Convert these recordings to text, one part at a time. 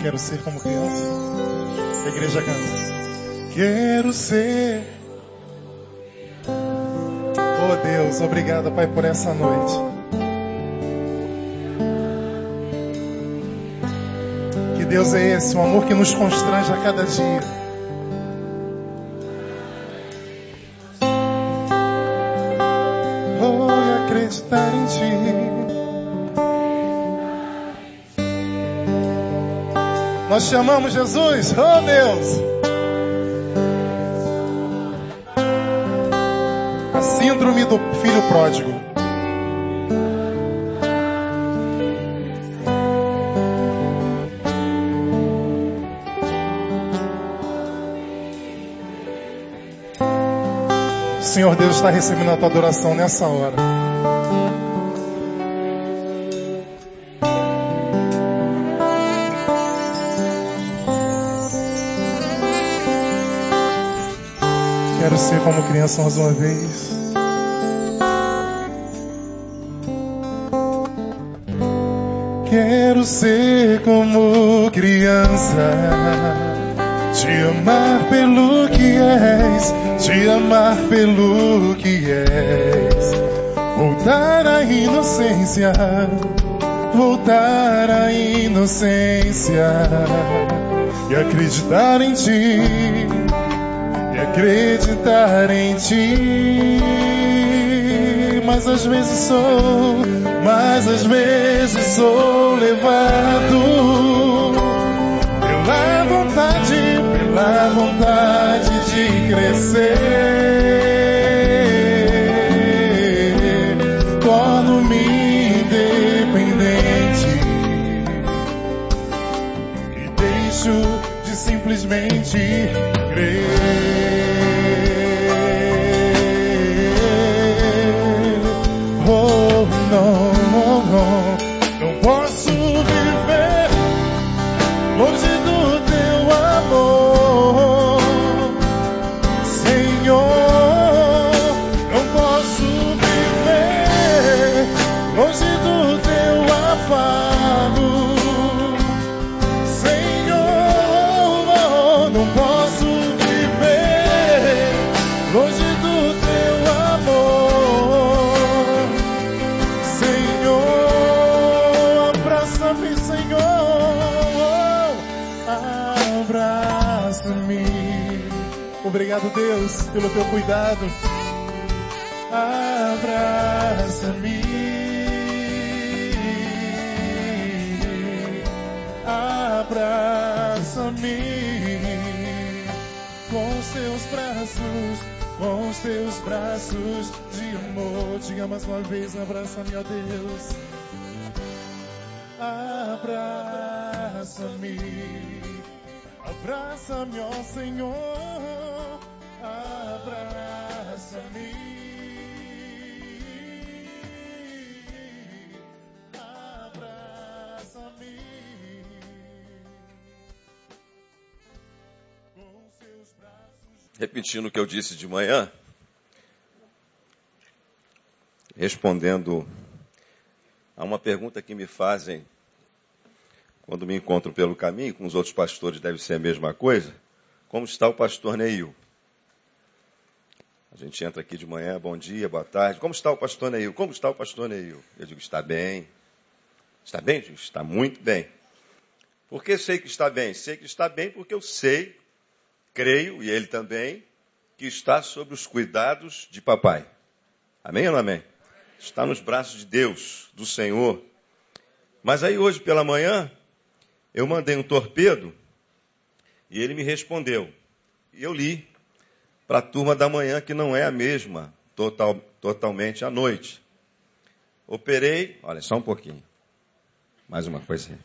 Quero ser como criança. A igreja canta. Quero ser. Oh Deus, obrigado, Pai, por essa noite. Que Deus é esse, um amor que nos constrange a cada dia. Nós te amamos, Jesus. Oh, Deus. A síndrome do filho pródigo. O Senhor Deus está recebendo a tua adoração nessa hora. Ser como criança mais uma vez. Quero ser como criança, te amar pelo que és, te amar pelo que és, voltar à inocência, voltar à inocência e acreditar em ti acreditar em ti. Mas às vezes sou, mas às vezes sou levado pela vontade, pela vontade de crescer. Obrigado, Deus, pelo teu cuidado. Abraça-me. Abraça-me com os teus braços, com os teus braços de amor. Diga mais uma vez, abraça-me, ó Deus. Abraça-me, abraça-me, ó Senhor. Repetindo o que eu disse de manhã, respondendo a uma pergunta que me fazem quando me encontro pelo caminho, com os outros pastores deve ser a mesma coisa. Como está o pastor Neil? A gente entra aqui de manhã, bom dia, boa tarde. Como está o pastor Neil? Como está o pastor Neil? Eu digo, está bem. Está bem? Está muito bem. Por que sei que está bem? Sei que está bem porque eu sei, creio, e ele também, que está sob os cuidados de papai. Amém ou não amém? Está nos braços de Deus, do Senhor. Mas aí hoje pela manhã, eu mandei um torpedo e ele me respondeu. E eu li para a turma da manhã, que não é a mesma total, totalmente à noite. Operei, olha, só um pouquinho. Mais uma coisinha.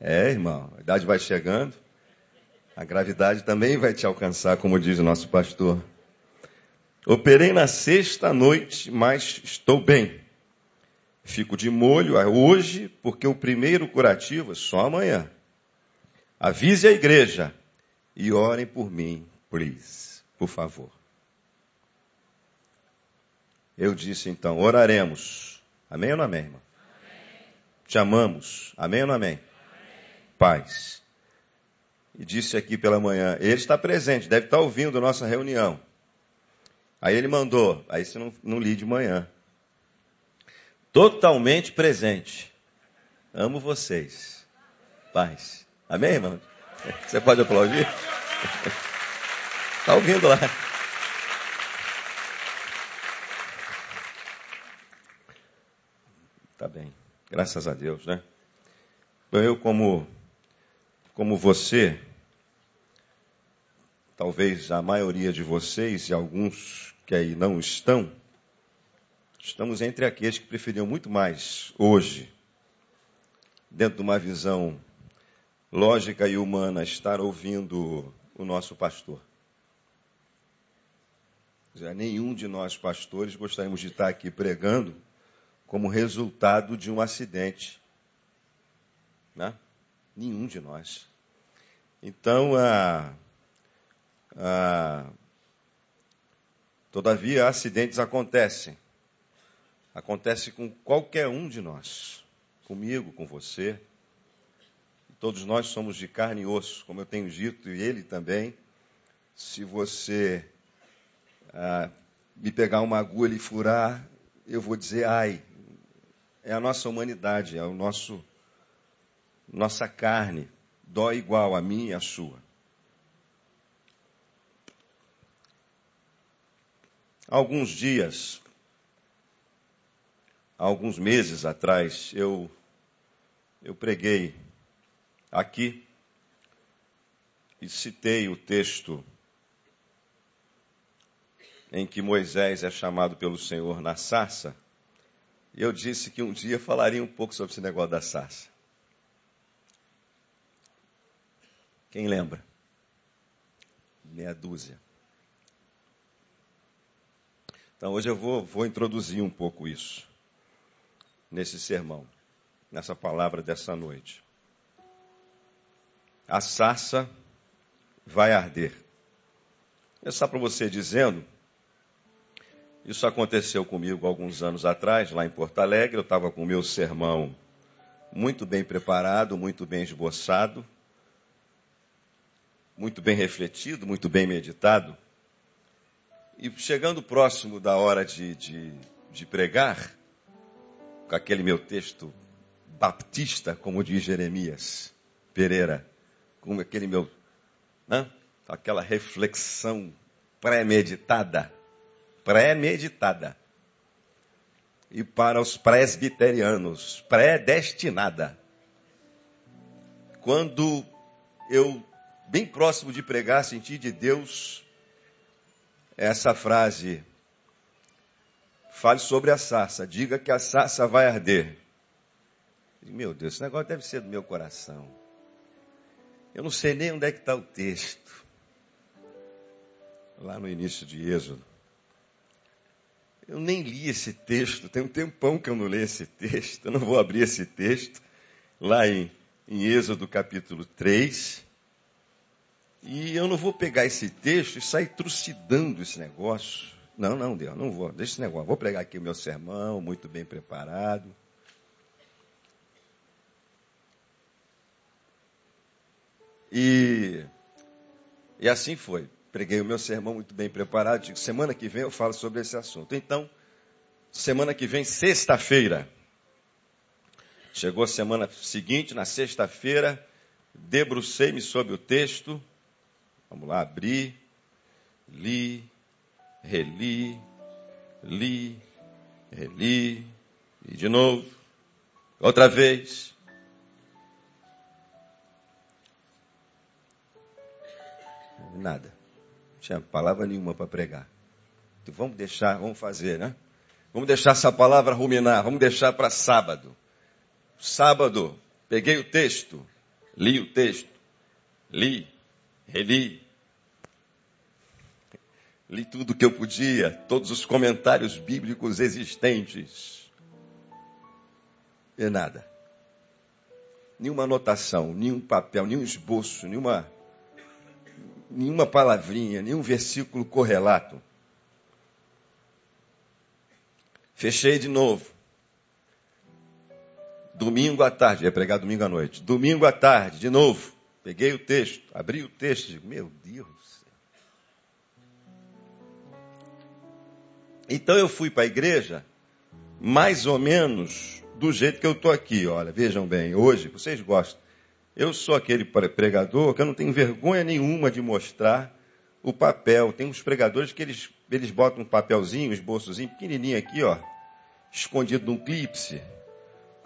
É, irmão, a idade vai chegando, a gravidade também vai te alcançar, como diz o nosso pastor. Operei na sexta noite, mas estou bem. Fico de molho hoje, porque o primeiro curativo é só amanhã. Avise a igreja e orem por mim, please, por favor. Eu disse então, oraremos. Amém ou não amém, irmão? Te amamos. Amém ou não amém? Paz. E disse aqui pela manhã, ele está presente, deve estar ouvindo nossa reunião. Aí ele mandou, aí você não, não li de manhã. Totalmente presente. Amo vocês. Paz. Amém, irmão? Você pode aplaudir? Está ouvindo lá. Tá bem. Graças a Deus, né? Eu como como você, talvez a maioria de vocês e alguns que aí não estão, estamos entre aqueles que preferiam muito mais hoje, dentro de uma visão lógica e humana, estar ouvindo o nosso pastor. nenhum de nós pastores gostaríamos de estar aqui pregando como resultado de um acidente. Né? Nenhum de nós. Então, a, a, todavia, acidentes acontecem. Acontece com qualquer um de nós. Comigo, com você. Todos nós somos de carne e osso, como eu tenho dito, e ele também. Se você ah, me pegar uma agulha e furar, eu vou dizer ai. É a nossa humanidade, é o nosso nossa carne. Dói igual a mim e a sua. alguns dias, alguns meses atrás, eu, eu preguei aqui e citei o texto em que Moisés é chamado pelo Senhor na sarça. Eu disse que um dia falaria um pouco sobre esse negócio da sarça. Quem lembra? Meia dúzia. Então hoje eu vou, vou introduzir um pouco isso nesse sermão, nessa palavra dessa noite. A sarça vai arder. Vou começar para você dizendo, isso aconteceu comigo alguns anos atrás, lá em Porto Alegre, eu estava com o meu sermão muito bem preparado, muito bem esboçado, muito bem refletido, muito bem meditado. E chegando próximo da hora de, de, de pregar, com aquele meu texto baptista, como diz Jeremias Pereira, com aquele meu, né? aquela reflexão pré-meditada, pré-meditada. E para os presbiterianos, predestinada. Quando eu, bem próximo de pregar, senti de Deus essa frase. Fale sobre a sarça, diga que a sarça vai arder. Meu Deus, esse negócio deve ser do meu coração. Eu não sei nem onde é que está o texto. Lá no início de Êxodo. Eu nem li esse texto, tem um tempão que eu não leio esse texto, eu não vou abrir esse texto. Lá em, em Êxodo capítulo 3. E eu não vou pegar esse texto e sair trucidando esse negócio. Não, não, Deus, não vou. Deixa esse negócio. Vou pregar aqui o meu sermão, muito bem preparado. E, e assim foi. Preguei o meu sermão muito bem preparado. Digo, semana que vem eu falo sobre esse assunto. Então, semana que vem, sexta-feira. Chegou a semana seguinte, na sexta-feira, debrucei-me sobre o texto Vamos lá, abri, li, reli, li, reli, e de novo, outra vez. Nada. Não tinha palavra nenhuma para pregar. Então vamos deixar, vamos fazer, né? Vamos deixar essa palavra ruminar, vamos deixar para sábado. Sábado, peguei o texto, li o texto, li, reli. Li tudo o que eu podia, todos os comentários bíblicos existentes. E nada. Nenhuma anotação, nenhum papel, nenhum esboço, nenhuma, nenhuma palavrinha, nenhum versículo correlato. Fechei de novo. Domingo à tarde, ia pregar domingo à noite. Domingo à tarde, de novo. Peguei o texto, abri o texto e digo, meu Deus do céu. Então eu fui para a igreja, mais ou menos do jeito que eu estou aqui. Olha, vejam bem, hoje, vocês gostam. Eu sou aquele pregador que eu não tenho vergonha nenhuma de mostrar o papel. Tem uns pregadores que eles, eles botam um papelzinho, um esboçozinho pequenininho aqui, ó, escondido num clipse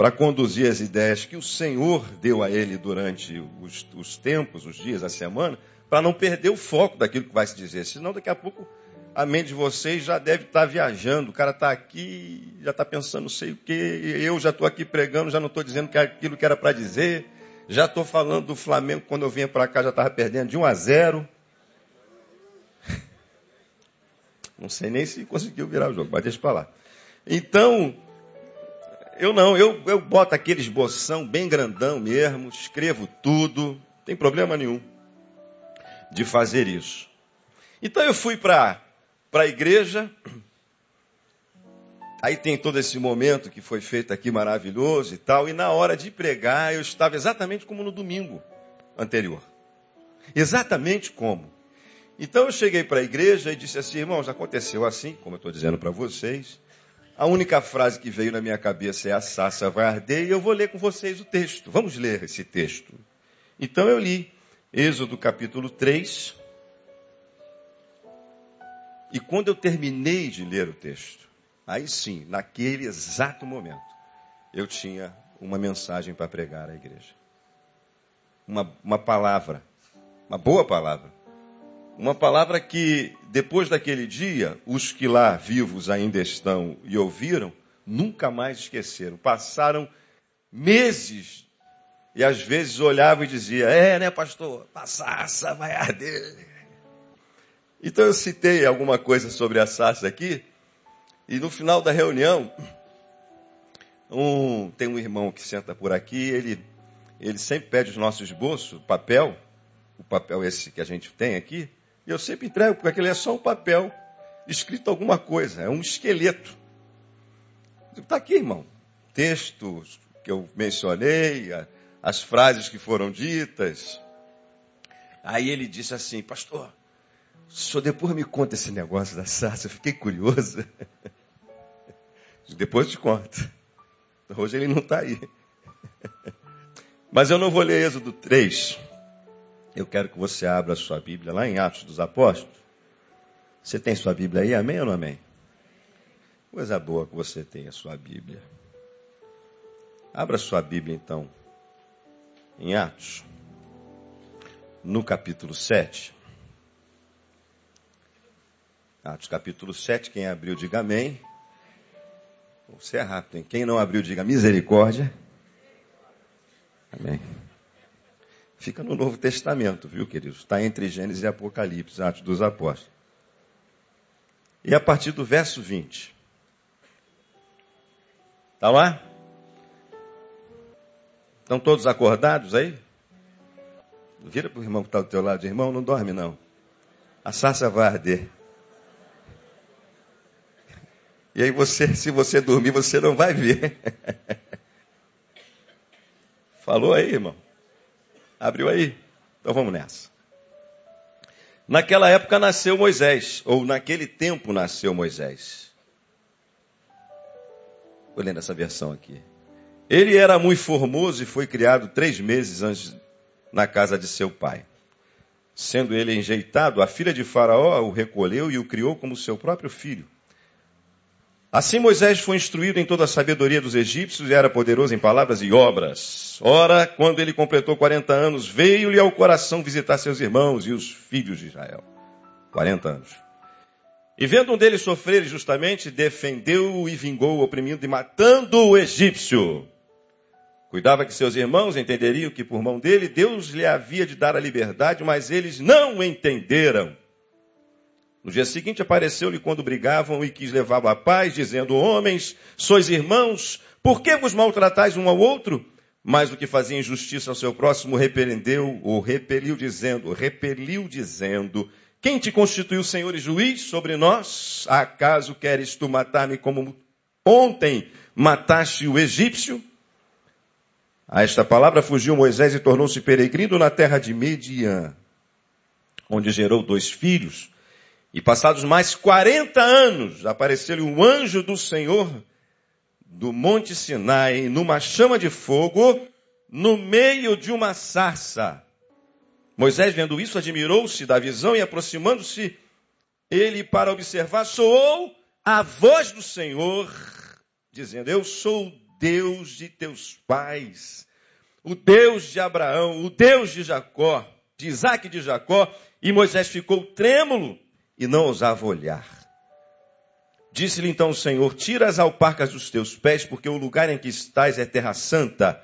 para conduzir as ideias que o Senhor deu a ele durante os, os tempos, os dias, a semana, para não perder o foco daquilo que vai se dizer. Senão, daqui a pouco, a mente de vocês já deve estar viajando. O cara está aqui, já está pensando não sei o quê. Eu já estou aqui pregando, já não estou dizendo aquilo que era para dizer. Já estou falando do Flamengo, quando eu vinha para cá, já estava perdendo de 1 a 0. Não sei nem se conseguiu virar o jogo, mas deixa para lá. Então, eu não, eu, eu boto aquele esboção bem grandão mesmo, escrevo tudo, não tem problema nenhum de fazer isso. Então eu fui para a igreja, aí tem todo esse momento que foi feito aqui maravilhoso e tal, e na hora de pregar eu estava exatamente como no domingo anterior. Exatamente como. Então eu cheguei para a igreja e disse assim, irmãos, aconteceu assim, como eu estou dizendo para vocês, a única frase que veio na minha cabeça é a Sassa vai arder e eu vou ler com vocês o texto. Vamos ler esse texto. Então eu li Êxodo capítulo 3. E quando eu terminei de ler o texto, aí sim, naquele exato momento, eu tinha uma mensagem para pregar à igreja. Uma, uma palavra, uma boa palavra uma palavra que, depois daquele dia, os que lá vivos ainda estão e ouviram, nunca mais esqueceram. Passaram meses e às vezes olhavam e diziam: É, né, pastor? Passaça vai arder. Então eu citei alguma coisa sobre a sarça aqui, e no final da reunião, um, tem um irmão que senta por aqui, ele, ele sempre pede os nossos esboços, papel, o papel esse que a gente tem aqui, e eu sempre entrego, porque aquele é só um papel escrito alguma coisa, é um esqueleto. Está aqui, irmão. Textos que eu mencionei, as frases que foram ditas. Aí ele disse assim, pastor, senhor depois me conta esse negócio da sarça, eu fiquei curioso. Depois te conto. Hoje ele não está aí. Mas eu não vou ler Êxodo 3. Eu quero que você abra a sua Bíblia lá em Atos dos Apóstolos. Você tem sua Bíblia aí, amém ou não amém? Coisa boa que você tem a sua Bíblia. Abra sua Bíblia então em Atos, no capítulo 7. Atos capítulo 7, quem abriu, diga amém. Você é rápido, hein? Quem não abriu, diga misericórdia. Amém. Fica no Novo Testamento, viu, queridos? Está entre Gênesis e Apocalipse, Atos dos Apóstolos. E a partir do verso 20. Está lá? Estão todos acordados aí? Vira para o irmão que está do teu lado. Irmão, não dorme não. A sarça vai arder. E aí você, se você dormir, você não vai ver. Falou aí, irmão? Abriu aí? Então vamos nessa. Naquela época nasceu Moisés, ou naquele tempo nasceu Moisés. Vou lendo essa versão aqui. Ele era muito formoso e foi criado três meses antes na casa de seu pai. Sendo ele enjeitado, a filha de Faraó o recolheu e o criou como seu próprio filho. Assim Moisés foi instruído em toda a sabedoria dos egípcios e era poderoso em palavras e obras. Ora, quando ele completou 40 anos, veio-lhe ao coração visitar seus irmãos e os filhos de Israel. 40 anos. E vendo um deles sofrer justamente, defendeu-o e vingou o oprimindo e matando o egípcio. Cuidava que seus irmãos entenderiam que por mão dele Deus lhe havia de dar a liberdade, mas eles não entenderam. No dia seguinte apareceu-lhe quando brigavam e quis levá-lo à paz, dizendo, homens, sois irmãos, por que vos maltratais um ao outro? Mas o que fazia injustiça ao seu próximo repreendeu ou repeliu dizendo, repeliu dizendo, quem te constituiu senhor e juiz sobre nós? Acaso queres tu matar-me como ontem mataste o egípcio? A esta palavra fugiu Moisés e tornou-se peregrino na terra de Median, onde gerou dois filhos. E passados mais 40 anos, apareceu-lhe um anjo do Senhor do Monte Sinai, numa chama de fogo, no meio de uma sarça. Moisés, vendo isso, admirou-se da visão e aproximando-se, ele, para observar, soou a voz do Senhor, dizendo: Eu sou o Deus de teus pais, o Deus de Abraão, o Deus de Jacó, de Isaac e de Jacó. E Moisés ficou trêmulo e não ousava olhar. Disse-lhe então o Senhor: Tira as alparcas dos teus pés, porque o lugar em que estás é terra santa.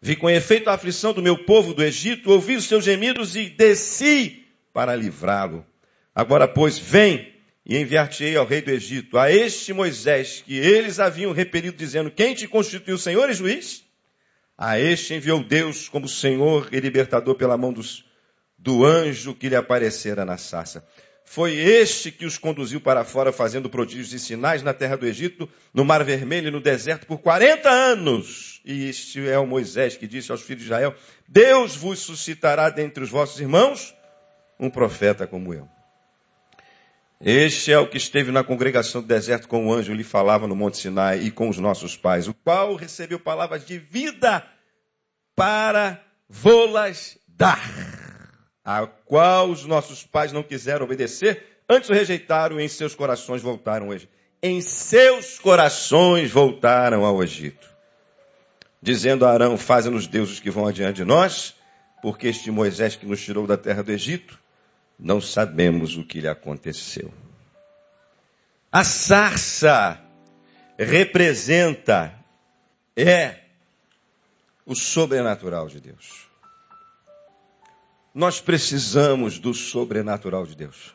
Vi com efeito a aflição do meu povo do Egito, ouvi os seus gemidos e desci para livrá-lo. Agora, pois, vem e enviar-te-ei ao rei do Egito, a este Moisés, que eles haviam repelido, dizendo: Quem te constituiu Senhor e juiz? A este enviou Deus como Senhor e libertador pela mão dos, do anjo que lhe aparecera na sarça. Foi este que os conduziu para fora, fazendo prodígios e sinais na terra do Egito, no Mar Vermelho e no deserto por 40 anos. E este é o Moisés que disse aos filhos de Israel: Deus vos suscitará dentre os vossos irmãos um profeta como eu. Este é o que esteve na congregação do deserto com o anjo lhe falava no Monte Sinai e com os nossos pais, o qual recebeu palavras de vida para vô-las dar a qual os nossos pais não quiseram obedecer, antes o rejeitaram e em seus corações voltaram Egito. Em seus corações voltaram ao Egito. Dizendo a Arão, faze-nos deuses que vão adiante de nós, porque este Moisés que nos tirou da terra do Egito, não sabemos o que lhe aconteceu. A sarça representa, é o sobrenatural de Deus. Nós precisamos do sobrenatural de Deus.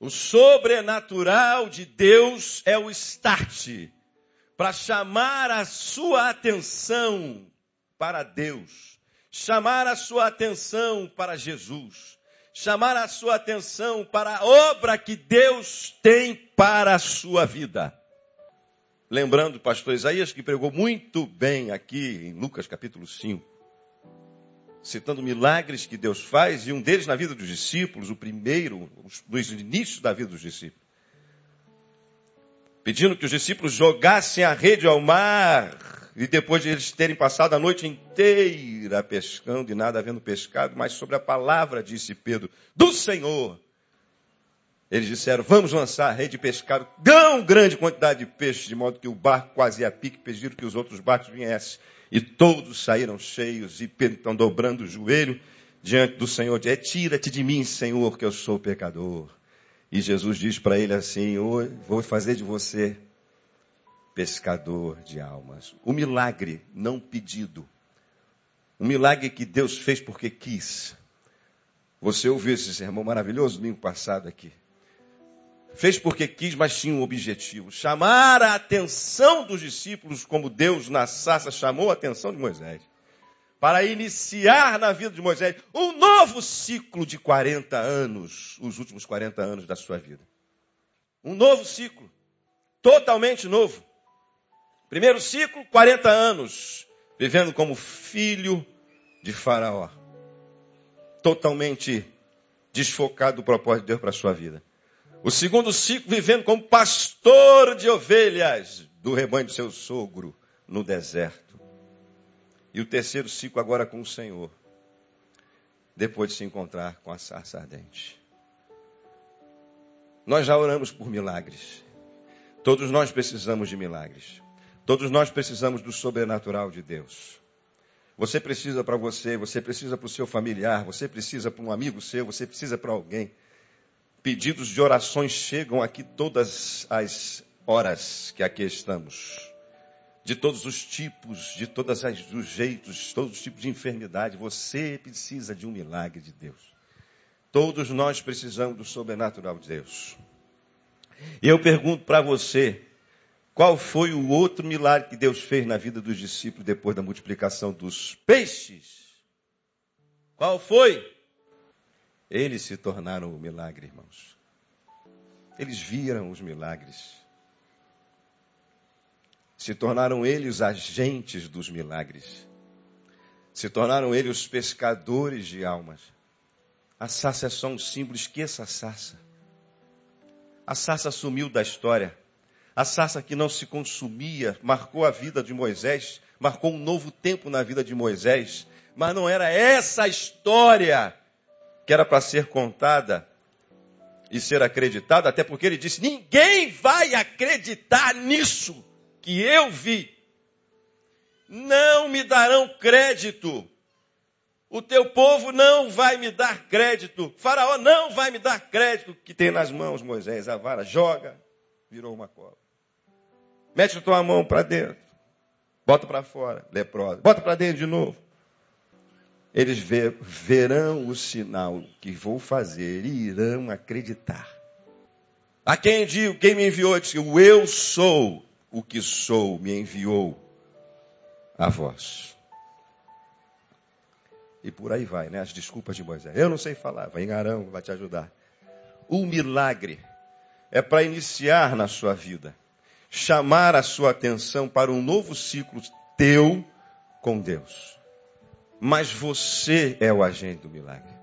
O sobrenatural de Deus é o start para chamar a sua atenção para Deus, chamar a sua atenção para Jesus, chamar a sua atenção para a obra que Deus tem para a sua vida. Lembrando o pastor Isaías que pregou muito bem aqui em Lucas capítulo 5 citando milagres que Deus faz, e um deles na vida dos discípulos, o primeiro, nos inícios da vida dos discípulos. Pedindo que os discípulos jogassem a rede ao mar, e depois de eles terem passado a noite inteira pescando e nada havendo pescado, mas sobre a palavra, disse Pedro, do Senhor. Eles disseram, vamos lançar a rede e pescar tão grande quantidade de peixes, de modo que o barco quase a pique, pediram que os outros barcos viessem. E todos saíram cheios e então dobrando o joelho diante do Senhor, diz, tira-te de mim, Senhor, que eu sou pecador. E Jesus diz para ele assim, vou fazer de você pescador de almas. O milagre não pedido. Um milagre que Deus fez porque quis. Você ouviu esse sermão maravilhoso domingo passado aqui. Fez porque quis, mas tinha um objetivo: chamar a atenção dos discípulos, como Deus na sarça chamou a atenção de Moisés. Para iniciar na vida de Moisés um novo ciclo de 40 anos, os últimos 40 anos da sua vida. Um novo ciclo, totalmente novo. Primeiro ciclo, 40 anos, vivendo como filho de Faraó. Totalmente desfocado do propósito de Deus para a sua vida. O segundo ciclo vivendo como pastor de ovelhas do rebanho do seu sogro no deserto. E o terceiro ciclo agora com o Senhor. Depois de se encontrar com a sarça ardente. Nós já oramos por milagres. Todos nós precisamos de milagres. Todos nós precisamos do sobrenatural de Deus. Você precisa para você, você precisa para o seu familiar, você precisa para um amigo seu, você precisa para alguém. Pedidos de orações chegam aqui todas as horas que aqui estamos. De todos os tipos, de todos os jeitos, todos os tipos de enfermidade. Você precisa de um milagre de Deus. Todos nós precisamos do sobrenatural de Deus. E eu pergunto para você, qual foi o outro milagre que Deus fez na vida dos discípulos depois da multiplicação dos peixes? Qual foi? Eles se tornaram o milagre, irmãos. Eles viram os milagres. Se tornaram eles agentes dos milagres. Se tornaram eles os pescadores de almas. A sarça é só um símbolo, esqueça a sarça. A sarça sumiu da história. A sarça que não se consumia marcou a vida de Moisés, marcou um novo tempo na vida de Moisés. Mas não era essa história que era para ser contada e ser acreditada, até porque ele disse: ninguém vai acreditar nisso que eu vi. Não me darão crédito. O teu povo não vai me dar crédito. Faraó não vai me dar crédito que tem nas mãos Moisés. A vara joga, virou uma cobra. Mete a tua mão para dentro. Bota para fora, leprosa. Bota para dentro de novo. Eles ver, verão o sinal que vou fazer e irão acreditar. A quem digo, quem me enviou, disse, o eu sou o que sou, me enviou a vós. E por aí vai, né? As desculpas de Moisés. Eu não sei falar, vai em Arão, vai te ajudar. O milagre é para iniciar na sua vida chamar a sua atenção para um novo ciclo teu com Deus. Mas você é o agente do milagre.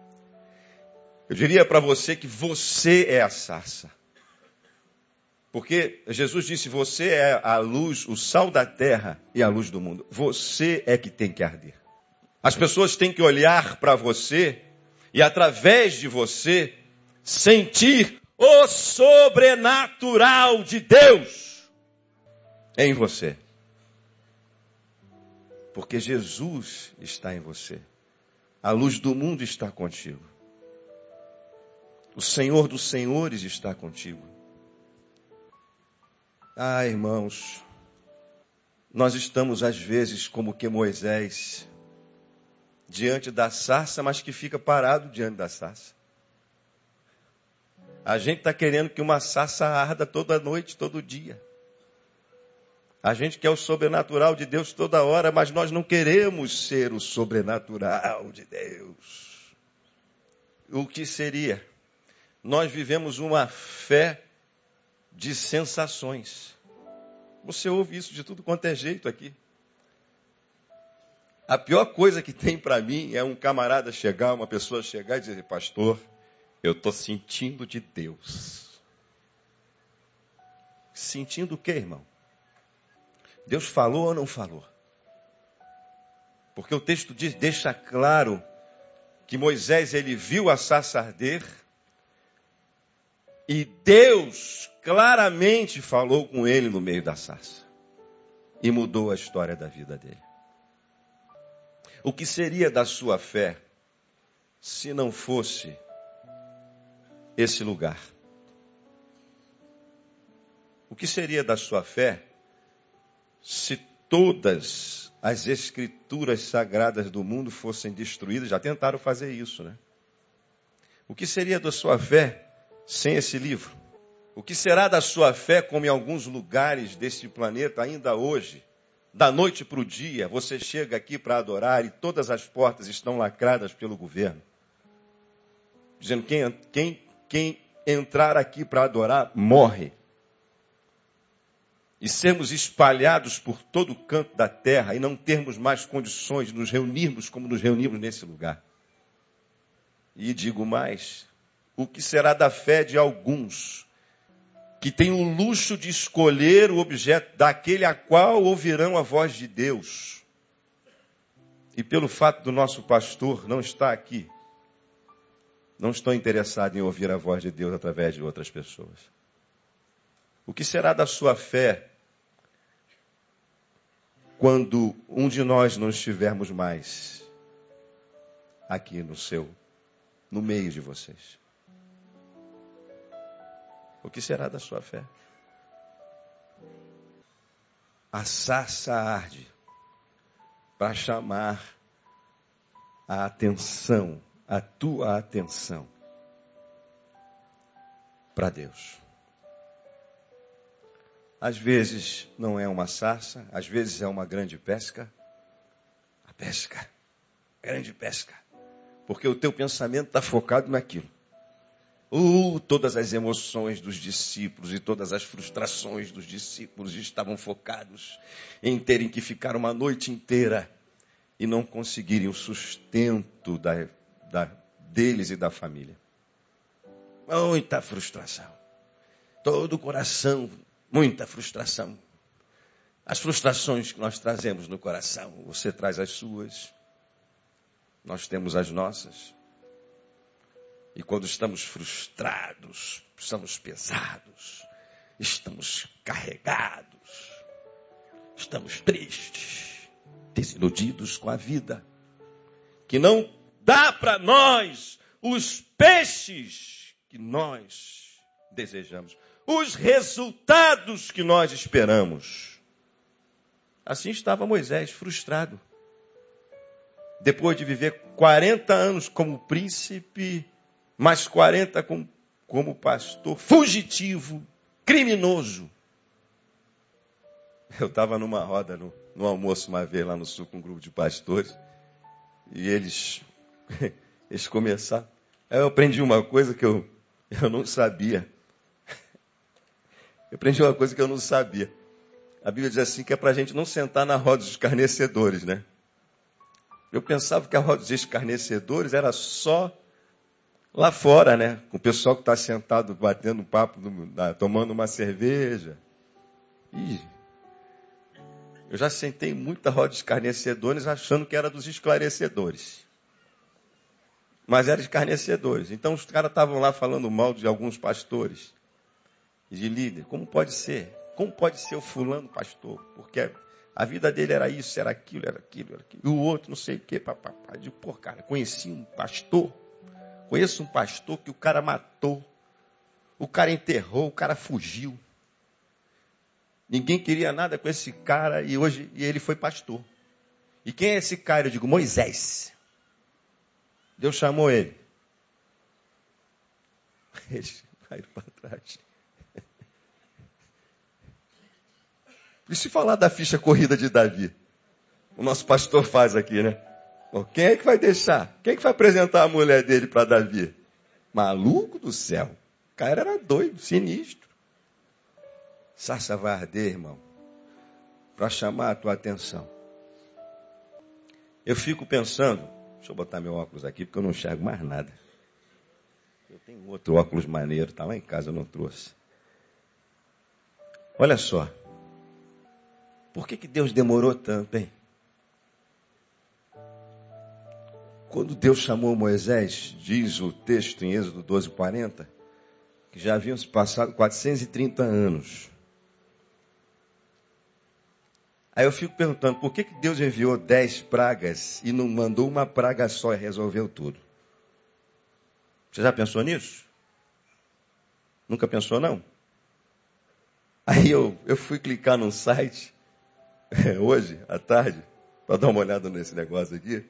Eu diria para você que você é a sarça. Porque Jesus disse: Você é a luz, o sal da terra e a luz do mundo. Você é que tem que arder. As pessoas têm que olhar para você e, através de você, sentir o sobrenatural de Deus em você. Porque Jesus está em você. A luz do mundo está contigo. O Senhor dos Senhores está contigo. Ah, irmãos, nós estamos às vezes como que Moisés, diante da sarça, mas que fica parado diante da sarça. A gente está querendo que uma sarça arda toda noite, todo dia. A gente quer o sobrenatural de Deus toda hora, mas nós não queremos ser o sobrenatural de Deus. O que seria? Nós vivemos uma fé de sensações. Você ouve isso de tudo quanto é jeito aqui. A pior coisa que tem para mim é um camarada chegar, uma pessoa chegar e dizer, pastor, eu estou sentindo de Deus. Sentindo o que, irmão? Deus falou ou não falou? Porque o texto diz, deixa claro que Moisés ele viu a sarça arder e Deus claramente falou com ele no meio da sarça e mudou a história da vida dele. O que seria da sua fé se não fosse esse lugar? O que seria da sua fé se todas as escrituras sagradas do mundo fossem destruídas, já tentaram fazer isso, né? O que seria da sua fé sem esse livro? O que será da sua fé, como em alguns lugares deste planeta ainda hoje, da noite para o dia, você chega aqui para adorar e todas as portas estão lacradas pelo governo? Dizendo quem, quem, quem entrar aqui para adorar morre e sermos espalhados por todo o canto da terra e não termos mais condições de nos reunirmos como nos reunimos nesse lugar. E digo mais, o que será da fé de alguns que têm o luxo de escolher o objeto daquele a qual ouvirão a voz de Deus? E pelo fato do nosso pastor não estar aqui, não estou interessado em ouvir a voz de Deus através de outras pessoas. O que será da sua fé quando um de nós não estivermos mais aqui no seu, no meio de vocês? O que será da sua fé? A sarça arde para chamar a atenção, a tua atenção para Deus. Às vezes não é uma sarça, às vezes é uma grande pesca. A pesca, grande pesca. Porque o teu pensamento está focado naquilo. Uh, todas as emoções dos discípulos e todas as frustrações dos discípulos estavam focados em terem que ficar uma noite inteira e não conseguirem o sustento da, da, deles e da família. Muita frustração. Todo o coração, muita frustração. As frustrações que nós trazemos no coração, você traz as suas, nós temos as nossas. E quando estamos frustrados, estamos pesados, estamos carregados, estamos tristes, desiludidos com a vida, que não dá para nós os peixes que nós desejamos, os resultados que nós esperamos. Assim estava Moisés, frustrado. Depois de viver 40 anos como príncipe mais 40 com, como pastor, fugitivo, criminoso. Eu estava numa roda no, no, almoço uma vez lá no sul com um grupo de pastores e eles, eles começaram. Aí eu aprendi uma coisa que eu, eu não sabia. Eu aprendi uma coisa que eu não sabia. A Bíblia diz assim que é para a gente não sentar na roda dos escarnecedores, né? Eu pensava que a roda dos escarnecedores era só lá fora, né? Com o pessoal que está sentado batendo papo, tomando uma cerveja. Ih, eu já sentei muita roda de escarnecedores achando que era dos esclarecedores. Mas era escarnecedores. Então os caras estavam lá falando mal de alguns pastores de líder. Como pode ser? Como pode ser o fulano pastor? Porque a vida dele era isso, era aquilo, era aquilo, era aquilo. E o outro não sei o quê, papapá. Digo, pô, cara, conheci um pastor Conheço um pastor que o cara matou, o cara enterrou, o cara fugiu. Ninguém queria nada com esse cara e hoje e ele foi pastor. E quem é esse cara? Eu digo, Moisés. Deus chamou ele. Eles caíram para trás. E se falar da ficha corrida de Davi? O nosso pastor faz aqui, né? quem é que vai deixar? Quem é que vai apresentar a mulher dele para Davi? Maluco do céu. O cara era doido, sinistro. Sarça vai arder, irmão, para chamar a tua atenção. Eu fico pensando, deixa eu botar meu óculos aqui, porque eu não enxergo mais nada. Eu tenho outro óculos maneiro, está lá em casa, eu não trouxe. Olha só. Por que, que Deus demorou tanto, hein? Quando Deus chamou Moisés, diz o texto em Êxodo 12, 40, que já haviam se passado 430 anos. Aí eu fico perguntando, por que, que Deus enviou dez pragas e não mandou uma praga só e resolveu tudo? Você já pensou nisso? Nunca pensou, não? Aí eu, eu fui clicar num site, hoje, à tarde, para dar uma olhada nesse negócio aqui.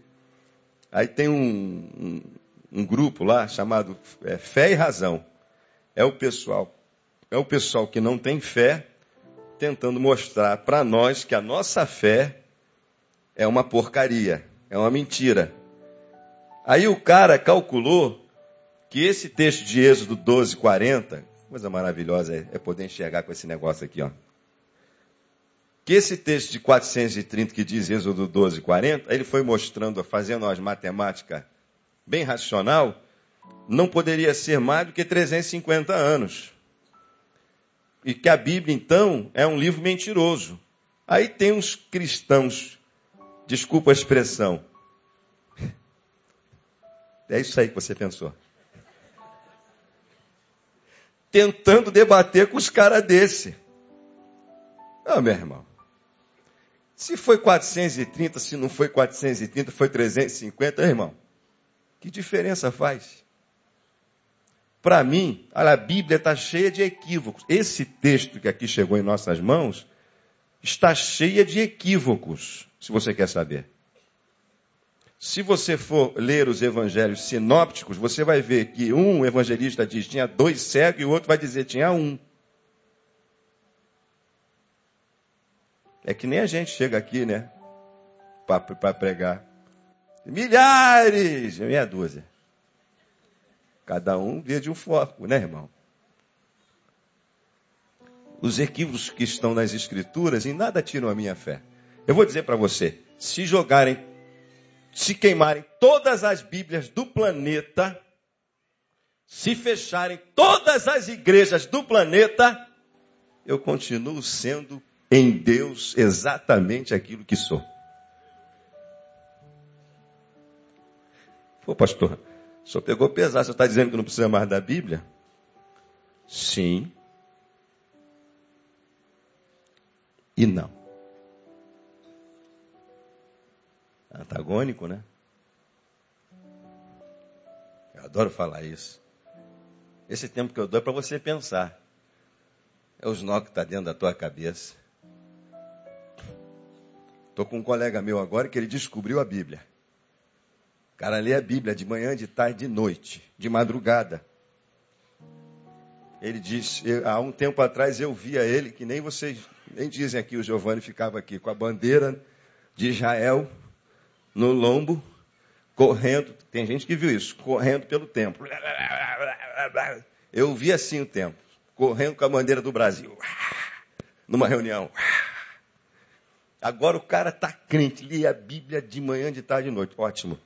Aí tem um, um, um grupo lá chamado é, Fé e Razão. É o pessoal, é o pessoal que não tem fé, tentando mostrar para nós que a nossa fé é uma porcaria, é uma mentira. Aí o cara calculou que esse texto de Êxodo 12, 40, coisa maravilhosa é, é poder enxergar com esse negócio aqui, ó que esse texto de 430 que diz Êxodo 12, 40, ele foi mostrando, fazendo as matemáticas bem racional, não poderia ser mais do que 350 anos. E que a Bíblia, então, é um livro mentiroso. Aí tem uns cristãos, desculpa a expressão. É isso aí que você pensou. Tentando debater com os caras desse. Ah, meu irmão. Se foi 430, se não foi 430, foi 350, irmão. Que diferença faz? Para mim, a Bíblia está cheia de equívocos. Esse texto que aqui chegou em nossas mãos está cheia de equívocos, se você quer saber. Se você for ler os evangelhos sinópticos, você vai ver que um evangelista diz tinha dois cegos e o outro vai dizer tinha um. É que nem a gente chega aqui, né? Para pregar. Milhares, meia dúzia. Cada um vê de um foco, né, irmão? Os equívocos que estão nas escrituras em nada tiram a minha fé. Eu vou dizer para você, se jogarem, se queimarem todas as Bíblias do planeta, se fecharem todas as igrejas do planeta, eu continuo sendo em Deus exatamente aquilo que sou. Pô, pastor, o senhor pegou pesado, você está dizendo que não precisa mais da Bíblia? Sim. E não. Antagônico, né? Eu adoro falar isso. Esse tempo que eu dou é para você pensar. É os nó que está dentro da tua cabeça. Estou com um colega meu agora que ele descobriu a Bíblia. O cara lê a Bíblia de manhã, de tarde, de noite, de madrugada. Ele diz, eu, há um tempo atrás eu via ele, que nem vocês, nem dizem aqui, o Giovanni ficava aqui com a bandeira de Israel no lombo, correndo, tem gente que viu isso, correndo pelo templo. Eu vi assim o templo, correndo com a bandeira do Brasil, numa reunião. Agora o cara está crente, lê a Bíblia de manhã, de tarde e de noite. Ótimo.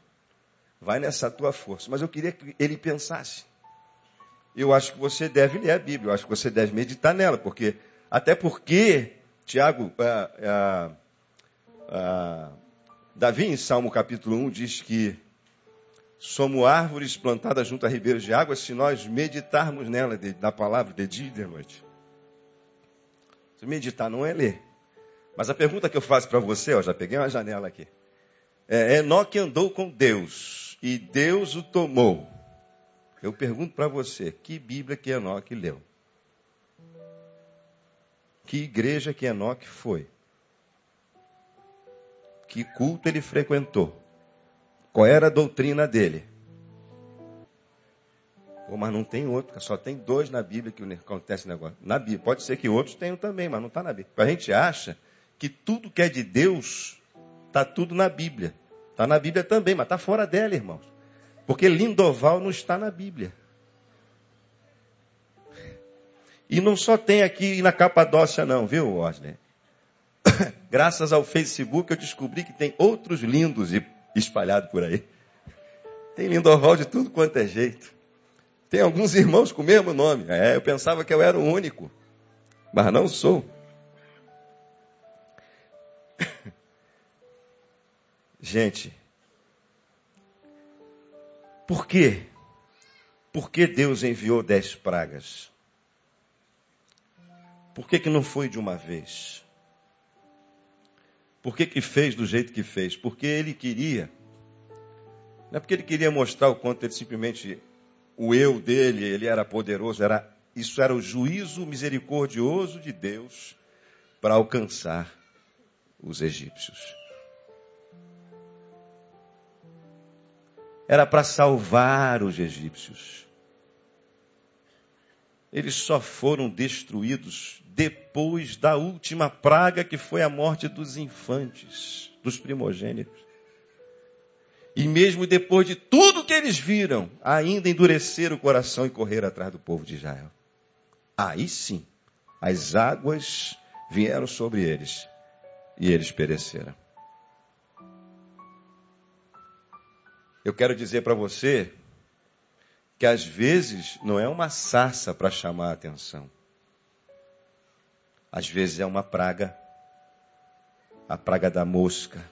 Vai nessa tua força. Mas eu queria que ele pensasse. Eu acho que você deve ler a Bíblia, eu acho que você deve meditar nela, porque até porque, Tiago, ah, ah, ah, Davi em Salmo capítulo 1 diz que somos árvores plantadas junto a ribeiros de água se nós meditarmos nela, de, na palavra, de dia e de noite. Meditar não é ler. Mas a pergunta que eu faço para você, ó, já peguei uma janela aqui. É, Enoque andou com Deus e Deus o tomou. Eu pergunto para você, que Bíblia que Enoque leu? Que igreja que Enoque foi? Que culto ele frequentou? Qual era a doutrina dele? Pô, mas não tem outro, só tem dois na Bíblia que acontece negócio. Na Bíblia. Pode ser que outros tenham também, mas não está na Bíblia. A gente acha que tudo que é de Deus está tudo na Bíblia. Está na Bíblia também, mas está fora dela, irmãos. Porque Lindoval não está na Bíblia. E não só tem aqui na Capadócia, não, viu, Osner? Graças ao Facebook eu descobri que tem outros lindos espalhados por aí. Tem Lindoval de tudo quanto é jeito. Tem alguns irmãos com o mesmo nome. É, eu pensava que eu era o único, mas não sou. Gente, por quê? Por que Deus enviou dez pragas? Por que, que não foi de uma vez? Por que, que fez do jeito que fez? Porque ele queria. Não é porque ele queria mostrar o quanto ele simplesmente, o eu dele, ele era poderoso, era, isso era o juízo misericordioso de Deus para alcançar os egípcios. era para salvar os egípcios. Eles só foram destruídos depois da última praga que foi a morte dos infantes, dos primogênitos. E mesmo depois de tudo que eles viram, ainda endureceram o coração e correram atrás do povo de Israel. Aí sim, as águas vieram sobre eles e eles pereceram. Eu quero dizer para você que às vezes não é uma sarça para chamar a atenção. Às vezes é uma praga. A praga da mosca,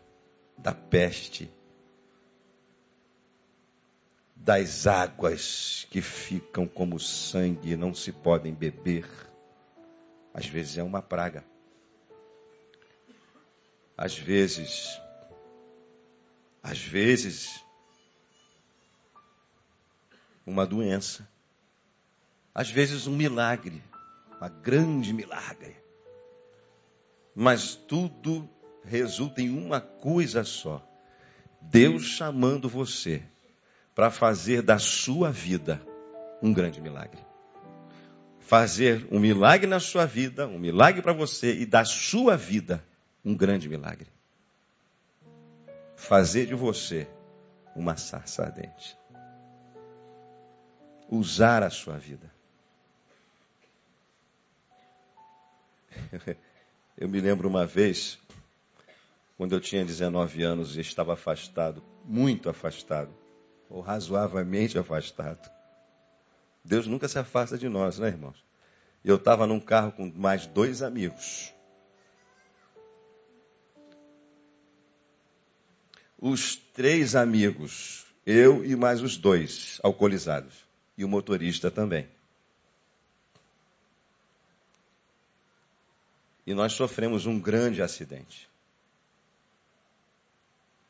da peste, das águas que ficam como sangue e não se podem beber. Às vezes é uma praga. Às vezes, às vezes uma doença. Às vezes um milagre, uma grande milagre. Mas tudo resulta em uma coisa só: Deus chamando você para fazer da sua vida um grande milagre. Fazer um milagre na sua vida, um milagre para você e da sua vida um grande milagre. Fazer de você uma sarça ardente. usar a sua vida. Eu me lembro uma vez, quando eu tinha 19 anos e estava afastado, muito afastado, ou razoavelmente afastado. Deus nunca se afasta de nós, né, irmãos? Eu estava num carro com mais dois amigos. Os três amigos, eu e mais os dois, alcoolizados. E o motorista também. E nós sofremos um grande acidente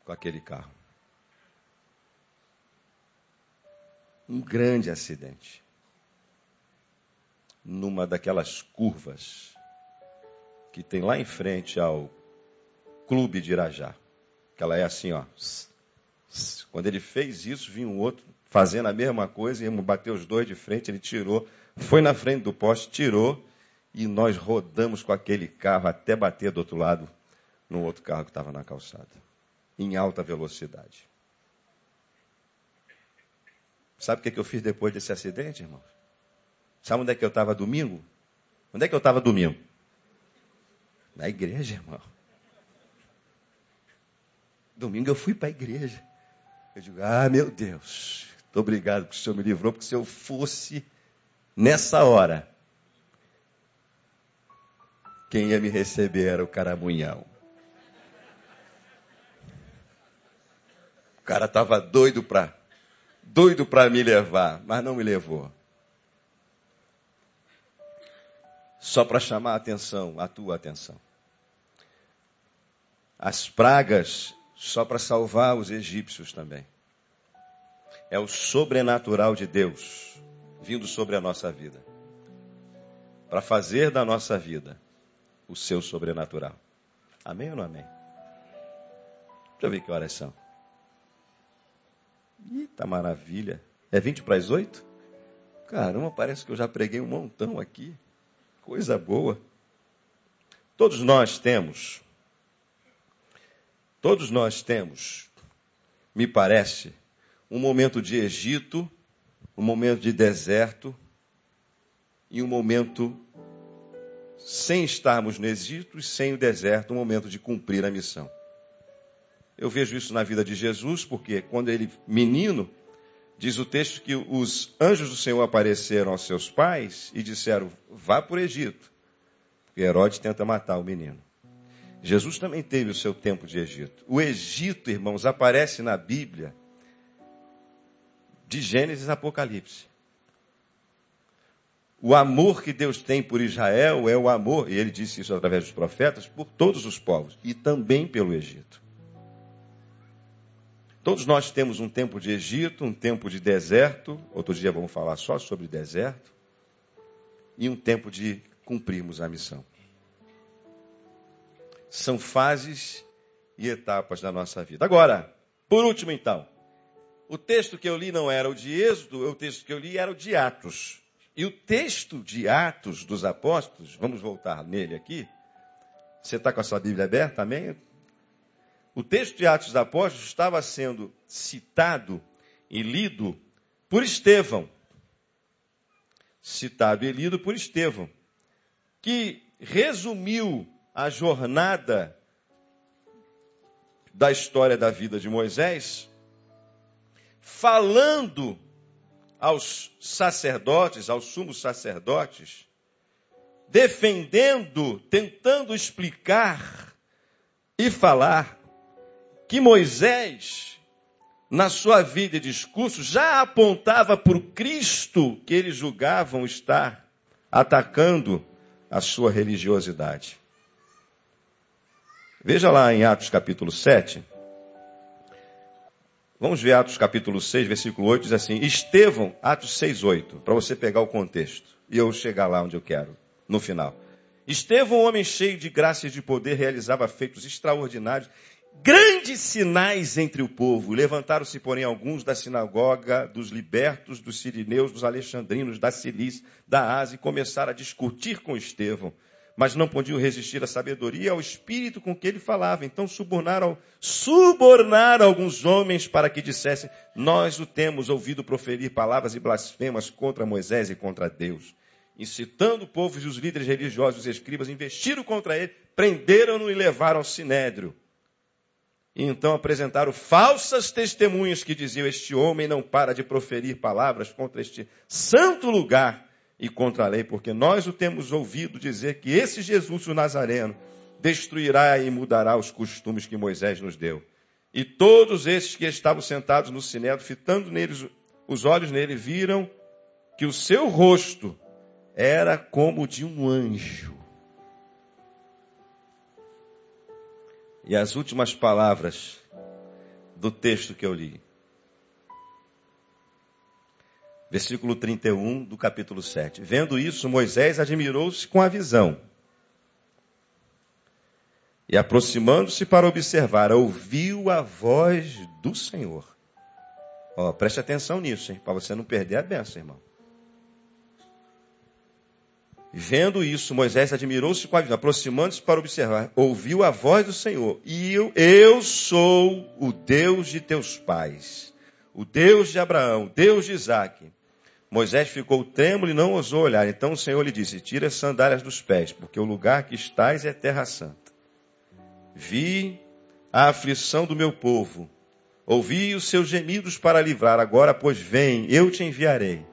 com aquele carro. Um grande acidente numa daquelas curvas que tem lá em frente ao Clube de Irajá. Que ela é assim, ó. Quando ele fez isso, vinha um outro fazendo a mesma coisa, e bateu os dois de frente, ele tirou, foi na frente do poste, tirou, e nós rodamos com aquele carro até bater do outro lado, no outro carro que estava na calçada, em alta velocidade. Sabe o que, que eu fiz depois desse acidente, irmãos? Sabe onde é que eu estava domingo? Onde é que eu estava domingo? Na igreja, irmão. Domingo eu fui para a igreja. Eu digo, ah, meu Deus, muito obrigado que o Senhor me livrou, porque se eu fosse nessa hora, quem ia me receber era o caramunhão. O cara estava doido para doido para me levar, mas não me levou. só para chamar a atenção, a tua atenção. As pragas só para salvar os egípcios também. É o sobrenatural de Deus vindo sobre a nossa vida. Para fazer da nossa vida o seu sobrenatural. Amém ou não amém? Deixa eu ver que horas são. Eita maravilha. É 20 para as 8? Caramba, parece que eu já preguei um montão aqui. Coisa boa. Todos nós temos, todos nós temos, me parece, um momento de Egito, um momento de deserto e um momento sem estarmos no Egito e sem o deserto, um momento de cumprir a missão. Eu vejo isso na vida de Jesus, porque quando ele, menino, Diz o texto que os anjos do Senhor apareceram aos seus pais e disseram: vá para o Egito. Porque Herodes tenta matar o menino. Jesus também teve o seu tempo de Egito. O Egito, irmãos, aparece na Bíblia de Gênesis a Apocalipse. O amor que Deus tem por Israel é o amor, e ele disse isso através dos profetas, por todos os povos e também pelo Egito. Todos nós temos um tempo de Egito, um tempo de deserto, outro dia vamos falar só sobre deserto, e um tempo de cumprirmos a missão. São fases e etapas da nossa vida. Agora, por último então, o texto que eu li não era o de Êxodo, o texto que eu li era o de Atos. E o texto de Atos dos Apóstolos, vamos voltar nele aqui. Você está com a sua Bíblia aberta, amém? O texto de Atos dos Apóstolos estava sendo citado e lido por Estevão. Citado e lido por Estevão, que resumiu a jornada da história da vida de Moisés, falando aos sacerdotes, aos sumos sacerdotes, defendendo, tentando explicar e falar que Moisés, na sua vida e discurso, já apontava para o Cristo que eles julgavam estar atacando a sua religiosidade. Veja lá em Atos capítulo 7. Vamos ver Atos capítulo 6, versículo 8, diz assim: Estevão, Atos 6, 8, para você pegar o contexto e eu chegar lá onde eu quero, no final. Estevão, homem cheio de graça e de poder, realizava feitos extraordinários grandes sinais entre o povo. Levantaram-se, porém, alguns da sinagoga dos libertos, dos sirineus, dos alexandrinos, da Cilícia, da Ásia, e começaram a discutir com Estevão. Mas não podiam resistir à sabedoria e ao espírito com que ele falava. Então subornaram, subornaram alguns homens para que dissessem: Nós o temos ouvido proferir palavras e blasfemas contra Moisés e contra Deus. Incitando o povo e os líderes religiosos e escribas, investiram contra ele, prenderam-no e levaram ao sinédrio. E então apresentaram falsas testemunhas que diziam: Este homem não para de proferir palavras contra este santo lugar e contra a lei, porque nós o temos ouvido dizer que esse Jesus, o Nazareno, destruirá e mudará os costumes que Moisés nos deu. E todos esses que estavam sentados no sinédrio, fitando neles os olhos nele, viram que o seu rosto era como de um anjo. E as últimas palavras do texto que eu li. Versículo 31 do capítulo 7. Vendo isso, Moisés admirou-se com a visão. E aproximando-se para observar, ouviu a voz do Senhor. Ó, preste atenção nisso, hein, para você não perder a benção, irmão. Vendo isso, Moisés admirou-se com a visão, aproximando-se para observar, ouviu a voz do Senhor. E eu, eu sou o Deus de teus pais, o Deus de Abraão, o Deus de Isaac. Moisés ficou trêmulo e não ousou olhar. Então o Senhor lhe disse: Tira as sandálias dos pés, porque o lugar que estás é terra santa. Vi a aflição do meu povo, ouvi os seus gemidos para livrar. Agora, pois, vem, eu te enviarei.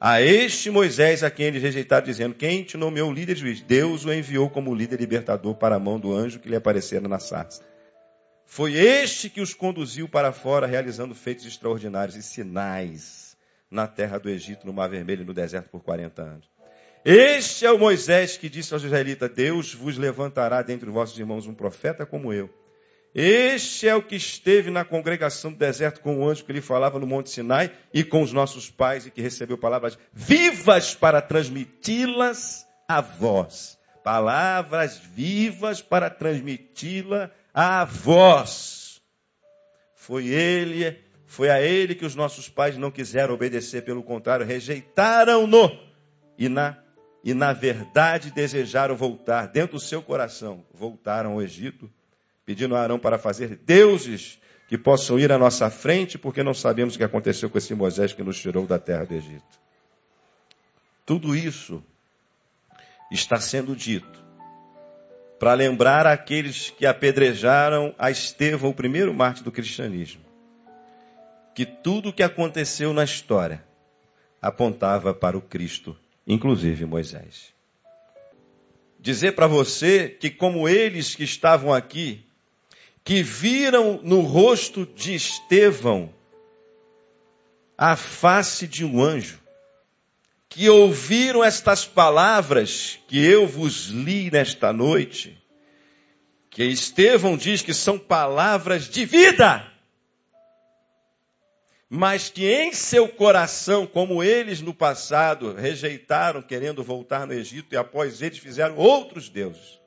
A este Moisés, a quem eles rejeitaram, dizendo: Quem te nomeou líder juiz? Deus o enviou como líder libertador para a mão do anjo que lhe aparecera na sarça. Foi este que os conduziu para fora, realizando feitos extraordinários e sinais na terra do Egito, no Mar Vermelho no deserto por 40 anos. Este é o Moisés que disse aos israelitas: Deus vos levantará dentre os vossos irmãos um profeta como eu. Este é o que esteve na congregação do deserto com o anjo que lhe falava no Monte Sinai e com os nossos pais e que recebeu palavras vivas para transmiti-las a vós. Palavras vivas para transmiti-la a vós. Foi ele foi a ele que os nossos pais não quiseram obedecer, pelo contrário, rejeitaram-no e na, e na verdade desejaram voltar dentro do seu coração. Voltaram ao Egito, pedindo a Arão para fazer deuses que possam ir à nossa frente, porque não sabemos o que aconteceu com esse Moisés que nos tirou da terra do Egito. Tudo isso está sendo dito para lembrar aqueles que apedrejaram a Estevão, o primeiro mártir do cristianismo que tudo o que aconteceu na história apontava para o Cristo, inclusive Moisés. Dizer para você que, como eles que estavam aqui, que viram no rosto de Estevão a face de um anjo, que ouviram estas palavras que eu vos li nesta noite, que Estevão diz que são palavras de vida mas que em seu coração, como eles no passado rejeitaram, querendo voltar no Egito, e após eles fizeram outros deuses.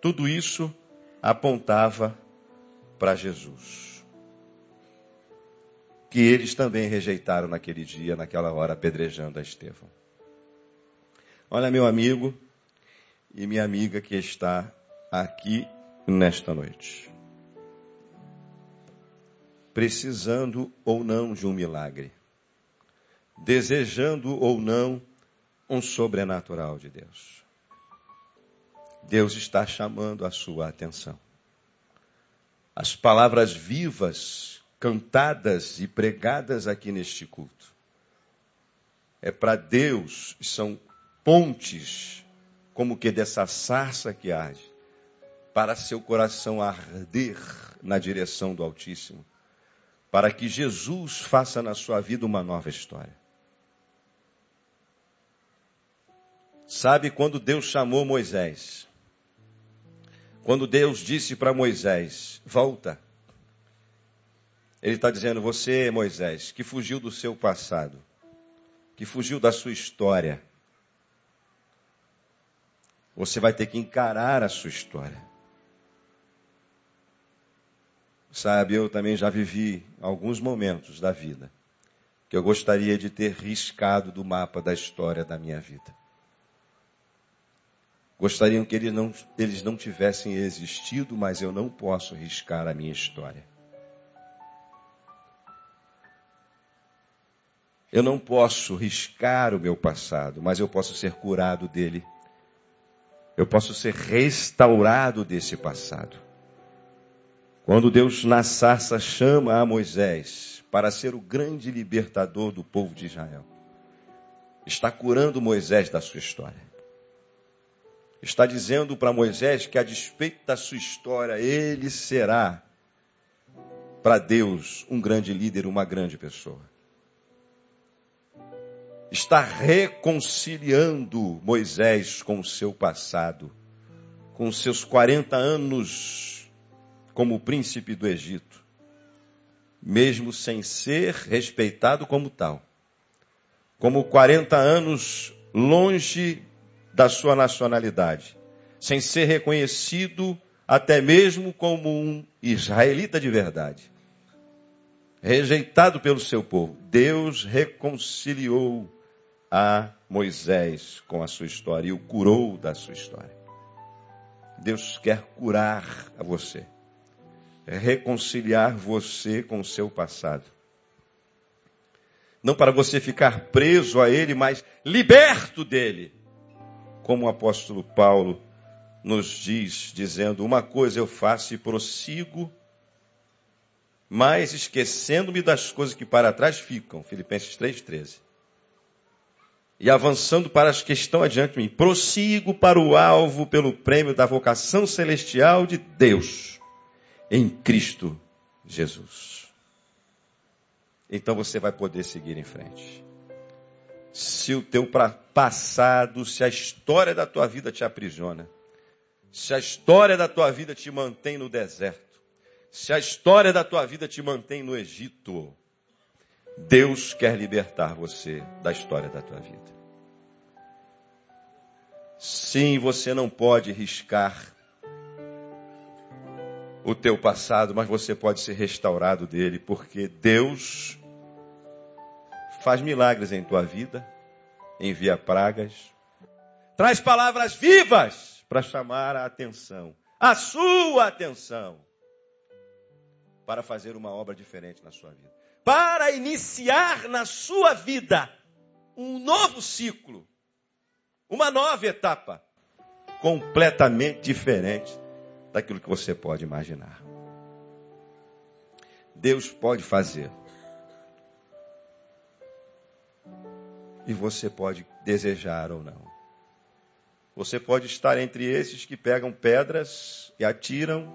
Tudo isso apontava para Jesus. Que eles também rejeitaram naquele dia, naquela hora, apedrejando a Estevão. Olha, meu amigo e minha amiga que está aqui nesta noite precisando ou não de um milagre, desejando ou não um sobrenatural de Deus. Deus está chamando a sua atenção. As palavras vivas, cantadas e pregadas aqui neste culto, é para Deus, são pontes, como que dessa sarça que arde, para seu coração arder na direção do Altíssimo para que Jesus faça na sua vida uma nova história. Sabe quando Deus chamou Moisés? Quando Deus disse para Moisés: Volta. Ele está dizendo: Você, Moisés, que fugiu do seu passado, que fugiu da sua história, você vai ter que encarar a sua história. Sabe, eu também já vivi alguns momentos da vida que eu gostaria de ter riscado do mapa da história da minha vida. Gostariam que eles não, eles não tivessem existido, mas eu não posso riscar a minha história. Eu não posso riscar o meu passado, mas eu posso ser curado dele. Eu posso ser restaurado desse passado. Quando Deus na sarça chama a Moisés para ser o grande libertador do povo de Israel, está curando Moisés da sua história. Está dizendo para Moisés que, a despeito da sua história, ele será, para Deus, um grande líder, uma grande pessoa está reconciliando Moisés com o seu passado, com seus 40 anos como príncipe do Egito, mesmo sem ser respeitado como tal, como 40 anos longe da sua nacionalidade, sem ser reconhecido até mesmo como um israelita de verdade rejeitado pelo seu povo. Deus reconciliou a Moisés com a sua história e o curou da sua história. Deus quer curar a você, reconciliar você com o seu passado. Não para você ficar preso a ele, mas liberto dele. Como o apóstolo Paulo nos diz, dizendo: Uma coisa eu faço e prossigo, mas esquecendo-me das coisas que para trás ficam. Filipenses 3,13 e avançando para as que estão adiante de mim, prossigo para o alvo pelo prêmio da vocação celestial de Deus em Cristo Jesus. Então você vai poder seguir em frente. Se o teu passado, se a história da tua vida te aprisiona, se a história da tua vida te mantém no deserto, se a história da tua vida te mantém no Egito, Deus quer libertar você da história da tua vida. Sim, você não pode riscar o teu passado, mas você pode ser restaurado dele, porque Deus faz milagres em tua vida, envia pragas, traz palavras vivas para chamar a atenção, a sua atenção, para fazer uma obra diferente na sua vida para iniciar na sua vida um novo ciclo, uma nova etapa, completamente diferente daquilo que você pode imaginar. Deus pode fazer. E você pode desejar ou não. Você pode estar entre esses que pegam pedras e atiram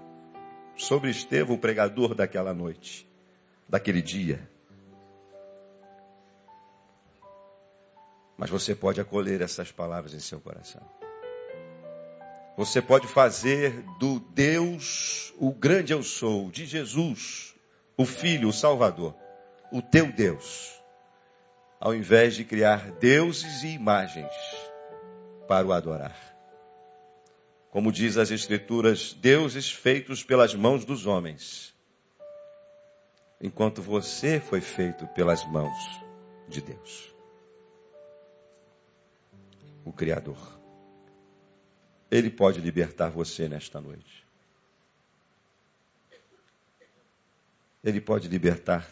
sobre Estevão, o pregador daquela noite daquele dia. Mas você pode acolher essas palavras em seu coração. Você pode fazer do Deus, o grande eu sou, de Jesus, o Filho, o Salvador, o teu Deus, ao invés de criar deuses e imagens para o adorar. Como diz as Escrituras, deuses feitos pelas mãos dos homens enquanto você foi feito pelas mãos de Deus, o Criador. Ele pode libertar você nesta noite. Ele pode libertar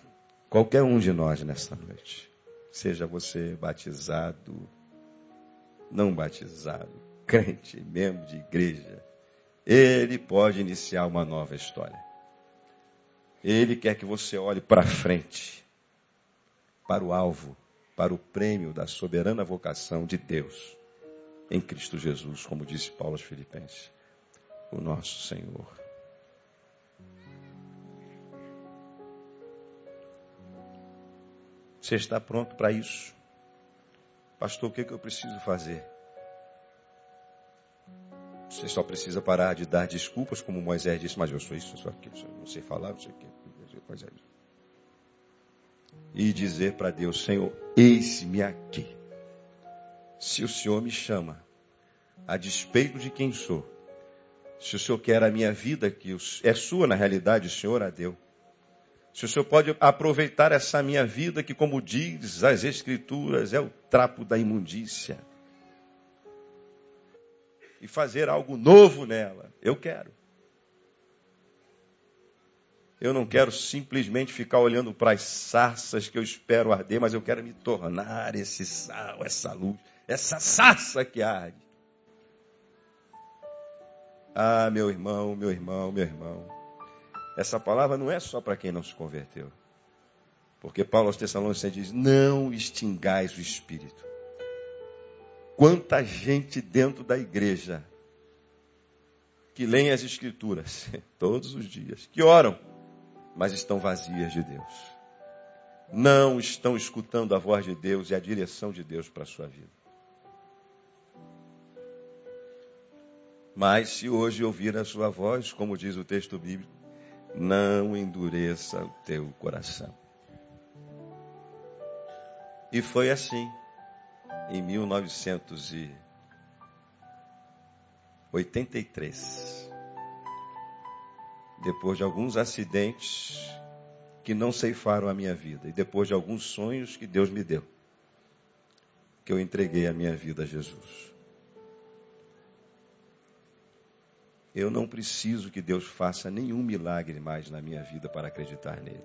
qualquer um de nós nesta noite. Seja você batizado, não batizado, crente, membro de igreja. Ele pode iniciar uma nova história. Ele quer que você olhe para frente, para o alvo, para o prêmio da soberana vocação de Deus em Cristo Jesus, como disse Paulo aos Filipenses, o nosso Senhor. Você está pronto para isso? Pastor, o que, é que eu preciso fazer? Você só precisa parar de dar desculpas, como Moisés disse, mas eu sou isso, eu sou aquilo, não sei falar, não sei o que, coisa E dizer para Deus, Senhor, eis-me aqui. Se o Senhor me chama, a despeito de quem sou, se o Senhor quer a minha vida, que é sua na realidade, o Senhor a deu. Se o Senhor pode aproveitar essa minha vida, que como diz as Escrituras, é o trapo da imundícia e fazer algo novo nela. Eu quero. Eu não quero simplesmente ficar olhando para as sarças que eu espero arder, mas eu quero me tornar esse sal, essa luz, essa sarça que arde. Ah, meu irmão, meu irmão, meu irmão. Essa palavra não é só para quem não se converteu. Porque Paulo aos Tessalonicenses diz: Não extingais o espírito. Quanta gente dentro da igreja que leem as Escrituras todos os dias, que oram, mas estão vazias de Deus. Não estão escutando a voz de Deus e a direção de Deus para a sua vida. Mas se hoje ouvir a sua voz, como diz o texto bíblico, não endureça o teu coração. E foi assim, em 1983 depois de alguns acidentes que não ceifaram a minha vida e depois de alguns sonhos que Deus me deu, que eu entreguei a minha vida a Jesus. Eu não preciso que Deus faça nenhum milagre mais na minha vida para acreditar nele.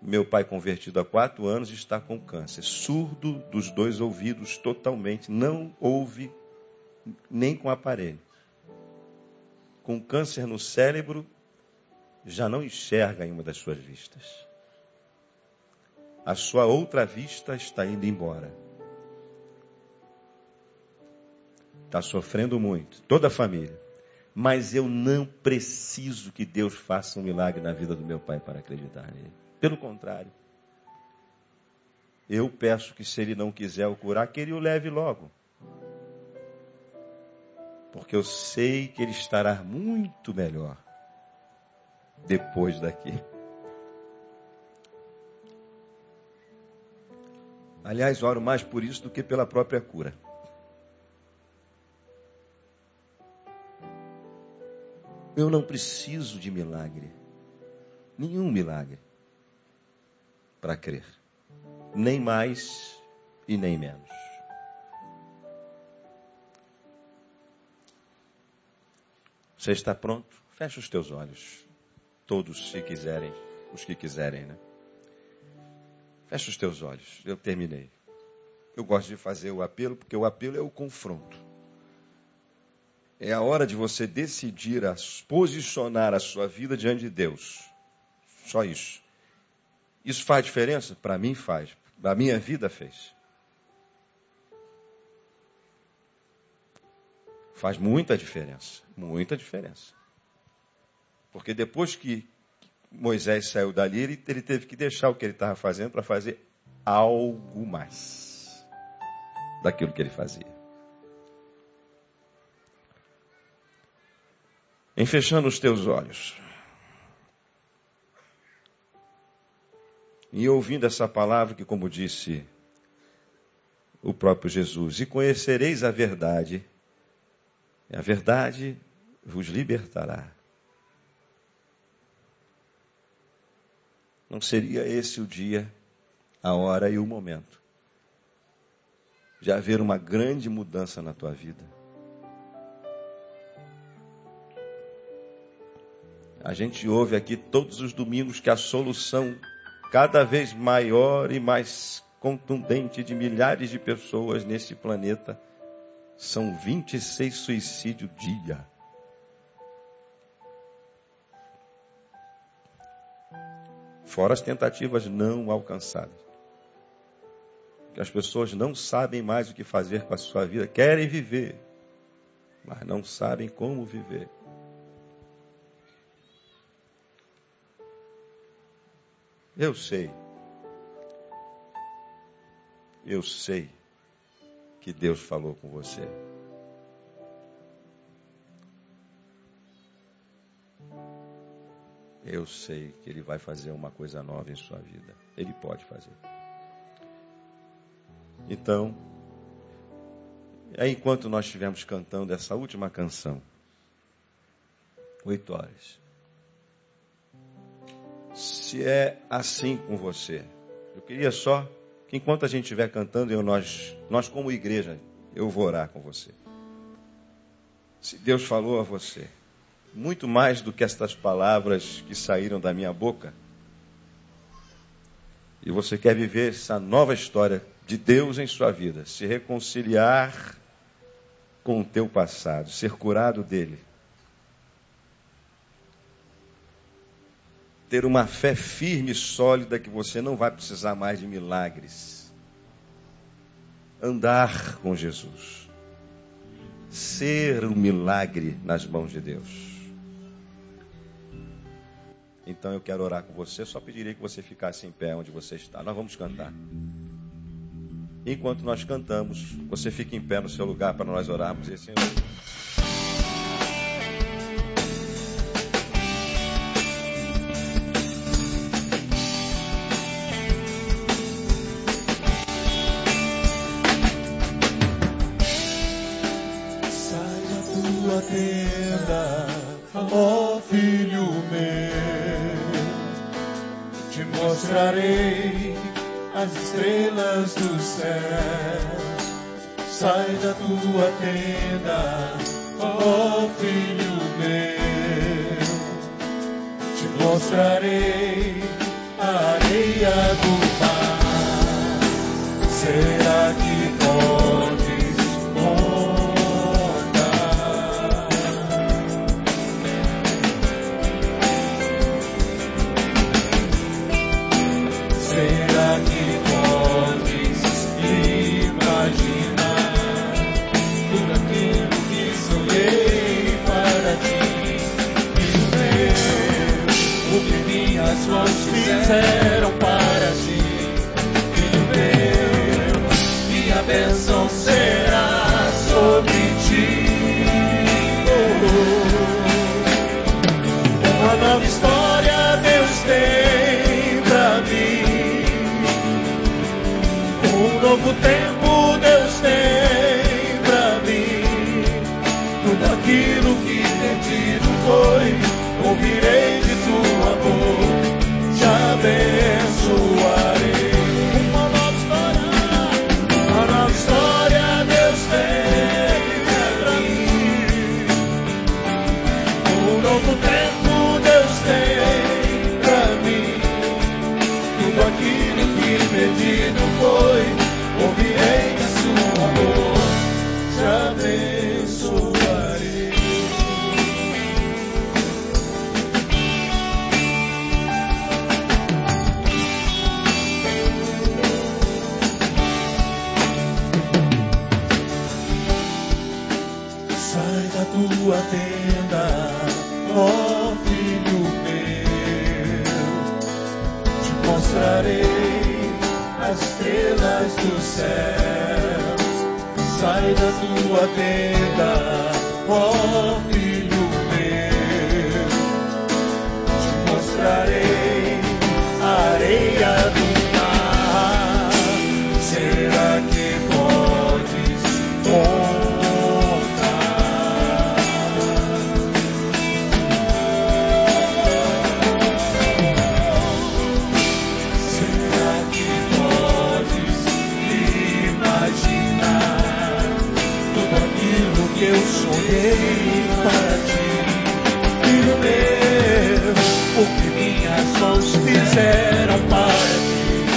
Meu pai, convertido há quatro anos, está com câncer, surdo dos dois ouvidos totalmente, não ouve nem com aparelho. Com câncer no cérebro, já não enxerga em uma das suas vistas. A sua outra vista está indo embora. Está sofrendo muito, toda a família. Mas eu não preciso que Deus faça um milagre na vida do meu pai para acreditar nele. Pelo contrário. Eu peço que se ele não quiser o curar, que ele o leve logo porque eu sei que ele estará muito melhor depois daqui. Aliás, oro mais por isso do que pela própria cura. Eu não preciso de milagre, nenhum milagre, para crer, nem mais e nem menos. Você está pronto? Fecha os teus olhos. Todos, se quiserem, os que quiserem, né? Fecha os teus olhos. Eu terminei. Eu gosto de fazer o apelo porque o apelo é o confronto. É a hora de você decidir a posicionar a sua vida diante de Deus. Só isso. Isso faz diferença? Para mim faz. Da minha vida fez. Faz muita diferença, muita diferença. Porque depois que Moisés saiu dali, ele, ele teve que deixar o que ele estava fazendo para fazer algo mais daquilo que ele fazia. Em fechando os teus olhos e ouvindo essa palavra que, como disse o próprio Jesus, e conhecereis a verdade, a verdade vos libertará. Não seria esse o dia, a hora e o momento de haver uma grande mudança na tua vida? A gente ouve aqui todos os domingos que a solução cada vez maior e mais contundente de milhares de pessoas nesse planeta são 26 suicídios dia. Fora as tentativas não alcançadas. Que as pessoas não sabem mais o que fazer com a sua vida, querem viver, mas não sabem como viver. Eu sei. Eu sei que Deus falou com você. Eu sei que Ele vai fazer uma coisa nova em sua vida. Ele pode fazer. Então, aí enquanto nós estivemos cantando essa última canção, oito horas. Se é assim com você, eu queria só que enquanto a gente estiver cantando, eu, nós, nós como igreja, eu vou orar com você. Se Deus falou a você, muito mais do que estas palavras que saíram da minha boca, e você quer viver essa nova história de Deus em sua vida, se reconciliar com o teu passado, ser curado dele, ter uma fé firme e sólida que você não vai precisar mais de milagres. Andar com Jesus. Ser um milagre nas mãos de Deus. Então eu quero orar com você, só pediria que você ficasse em pé onde você está. Nós vamos cantar. Enquanto nós cantamos, você fica em pé no seu lugar para nós orarmos esse mostrarei estrelas do céu. Sai da tua tenda, ó filho meu. Te mostrarei a areia fizeram para ti.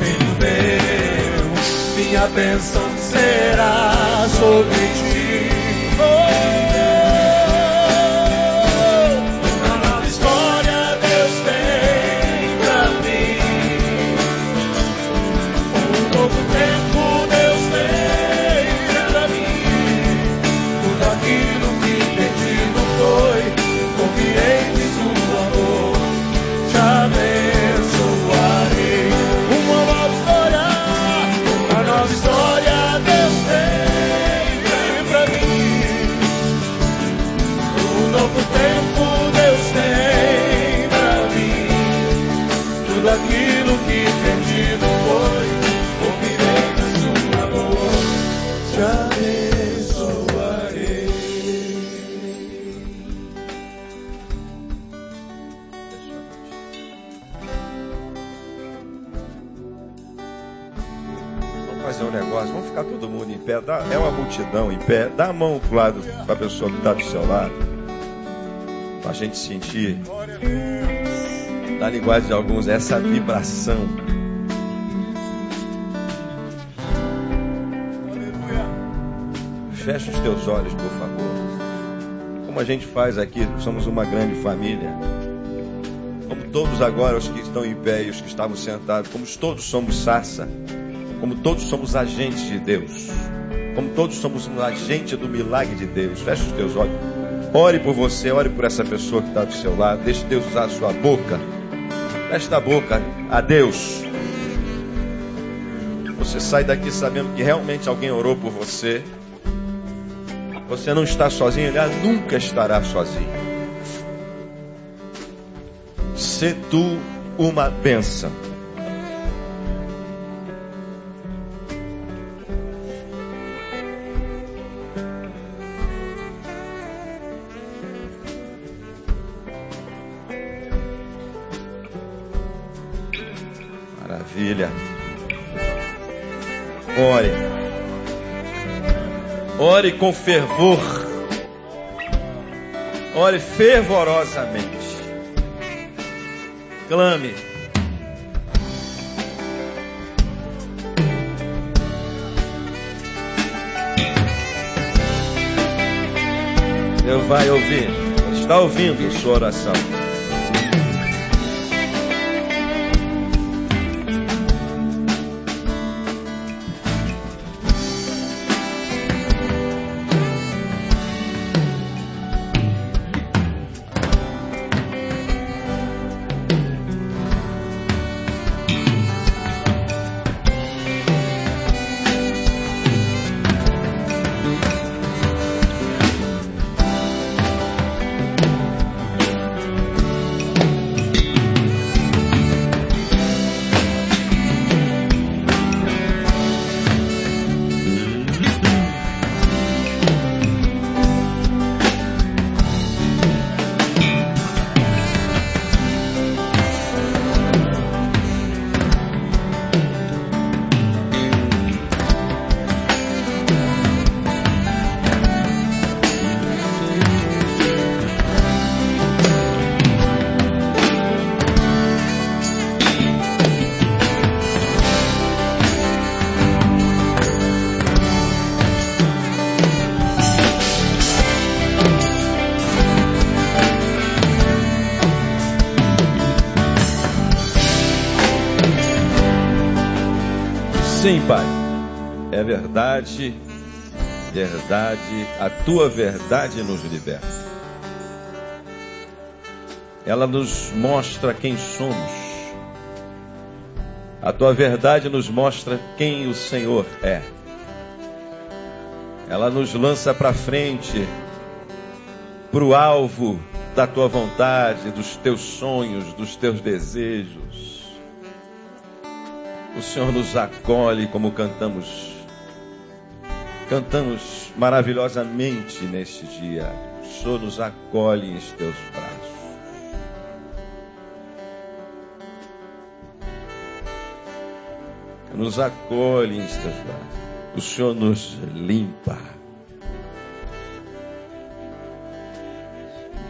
Filho meu, minha bênção será sobre ti. Dá, é uma multidão em pé, dá a mão pro lado para pessoa que está do seu lado, para a gente sentir, na linguagem de alguns, essa vibração. Fecha os teus olhos, por favor. Como a gente faz aqui, somos uma grande família. Como todos agora, os que estão em pé e os que estavam sentados, como todos somos sarça como todos somos agentes de Deus, como todos somos um agente do milagre de Deus. Feche os teus olhos. Ore por você, ore por essa pessoa que está do seu lado. Deixe Deus usar a sua boca. Feche a boca a Deus. Você sai daqui sabendo que realmente alguém orou por você. Você não está sozinho, aliás, nunca estará sozinho. Se tu uma bênção. Maravilha. Ore. Ore com fervor. Ore fervorosamente. Clame. Deus vai ouvir. Está ouvindo sua oração. Verdade, verdade, a tua verdade nos liberta. Ela nos mostra quem somos. A tua verdade nos mostra quem o Senhor é. Ela nos lança para frente, para o alvo da tua vontade, dos teus sonhos, dos teus desejos. O Senhor nos acolhe como cantamos. Cantamos maravilhosamente neste dia. O Senhor nos acolhe em teus braços. Nos acolhe em teus braços. O Senhor nos limpa.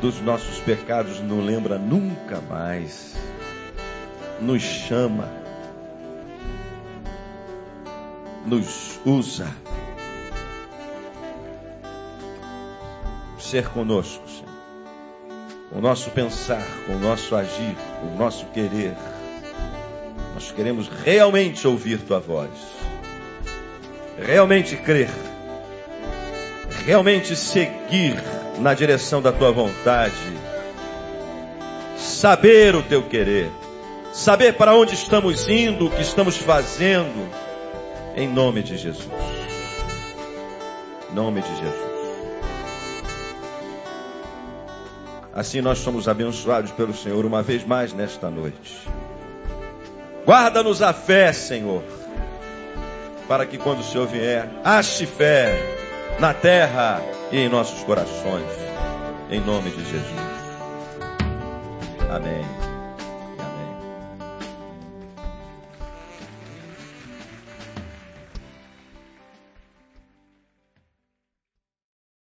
Dos nossos pecados não lembra nunca mais. Nos chama nos usa. Ser conosco, Senhor. Com o nosso pensar, com o nosso agir, com o nosso querer. Nós queremos realmente ouvir tua voz. Realmente crer. Realmente seguir na direção da tua vontade. Saber o teu querer. Saber para onde estamos indo, o que estamos fazendo em nome de Jesus. Em nome de Jesus. Assim nós somos abençoados pelo Senhor uma vez mais nesta noite. Guarda-nos a fé, Senhor, para que quando o Senhor vier, ache fé na terra e em nossos corações. Em nome de Jesus. Amém.